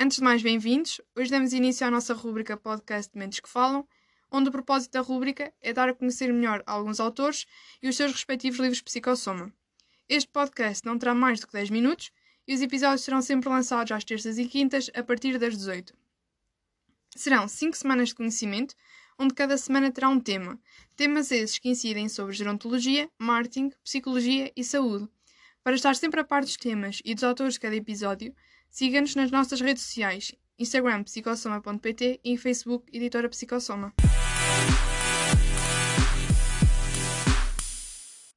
Antes de mais, bem-vindos. Hoje damos início à nossa rúbrica Podcast Mentes que Falam, onde o propósito da rúbrica é dar a conhecer melhor alguns autores e os seus respectivos livros psicossoma. Este podcast não terá mais do que 10 minutos e os episódios serão sempre lançados às terças e quintas a partir das 18. Serão 5 semanas de conhecimento, onde cada semana terá um tema. Temas esses que incidem sobre gerontologia, marketing, psicologia e saúde. Para estar sempre a par dos temas e dos autores de cada episódio, siga-nos nas nossas redes sociais, Instagram psicossoma.pt e Facebook Editora Psicossoma.